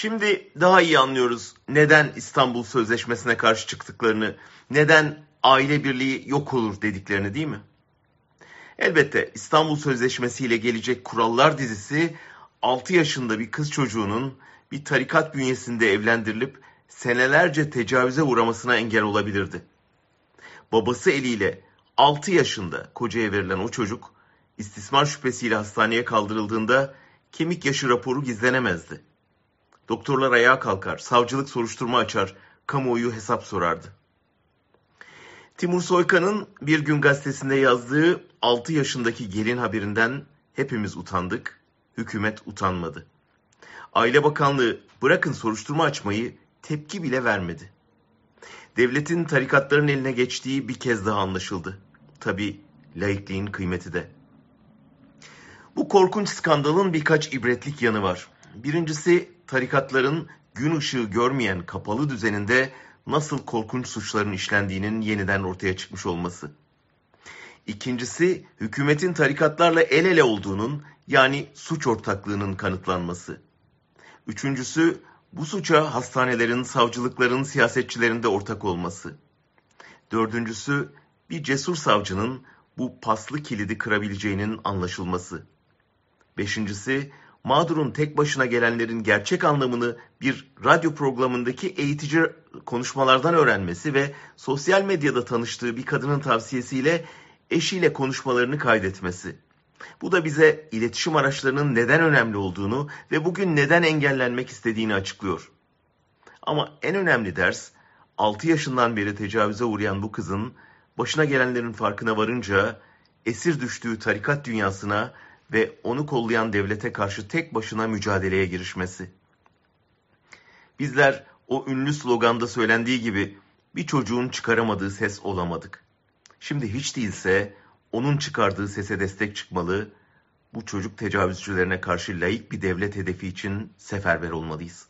Şimdi daha iyi anlıyoruz neden İstanbul Sözleşmesi'ne karşı çıktıklarını, neden aile birliği yok olur dediklerini değil mi? Elbette İstanbul Sözleşmesi ile gelecek kurallar dizisi 6 yaşında bir kız çocuğunun bir tarikat bünyesinde evlendirilip senelerce tecavüze uğramasına engel olabilirdi. Babası eliyle 6 yaşında kocaya verilen o çocuk istismar şüphesiyle hastaneye kaldırıldığında kemik yaşı raporu gizlenemezdi. Doktorlar ayağa kalkar, savcılık soruşturma açar, kamuoyu hesap sorardı. Timur Soykan'ın bir gün gazetesinde yazdığı 6 yaşındaki gelin haberinden hepimiz utandık, hükümet utanmadı. Aile Bakanlığı bırakın soruşturma açmayı tepki bile vermedi. Devletin tarikatların eline geçtiği bir kez daha anlaşıldı. Tabi laikliğin kıymeti de. Bu korkunç skandalın birkaç ibretlik yanı var. Birincisi tarikatların gün ışığı görmeyen kapalı düzeninde nasıl korkunç suçların işlendiğinin yeniden ortaya çıkmış olması. İkincisi hükümetin tarikatlarla el ele olduğunun yani suç ortaklığının kanıtlanması. Üçüncüsü bu suça hastanelerin, savcılıkların, siyasetçilerin de ortak olması. Dördüncüsü bir cesur savcının bu paslı kilidi kırabileceğinin anlaşılması. Beşincisi mağdurun tek başına gelenlerin gerçek anlamını bir radyo programındaki eğitici konuşmalardan öğrenmesi ve sosyal medyada tanıştığı bir kadının tavsiyesiyle eşiyle konuşmalarını kaydetmesi. Bu da bize iletişim araçlarının neden önemli olduğunu ve bugün neden engellenmek istediğini açıklıyor. Ama en önemli ders 6 yaşından beri tecavüze uğrayan bu kızın başına gelenlerin farkına varınca esir düştüğü tarikat dünyasına ve onu kollayan devlete karşı tek başına mücadeleye girişmesi. Bizler o ünlü sloganda söylendiği gibi bir çocuğun çıkaramadığı ses olamadık. Şimdi hiç değilse onun çıkardığı sese destek çıkmalı, bu çocuk tecavüzcülerine karşı layık bir devlet hedefi için seferber olmalıyız.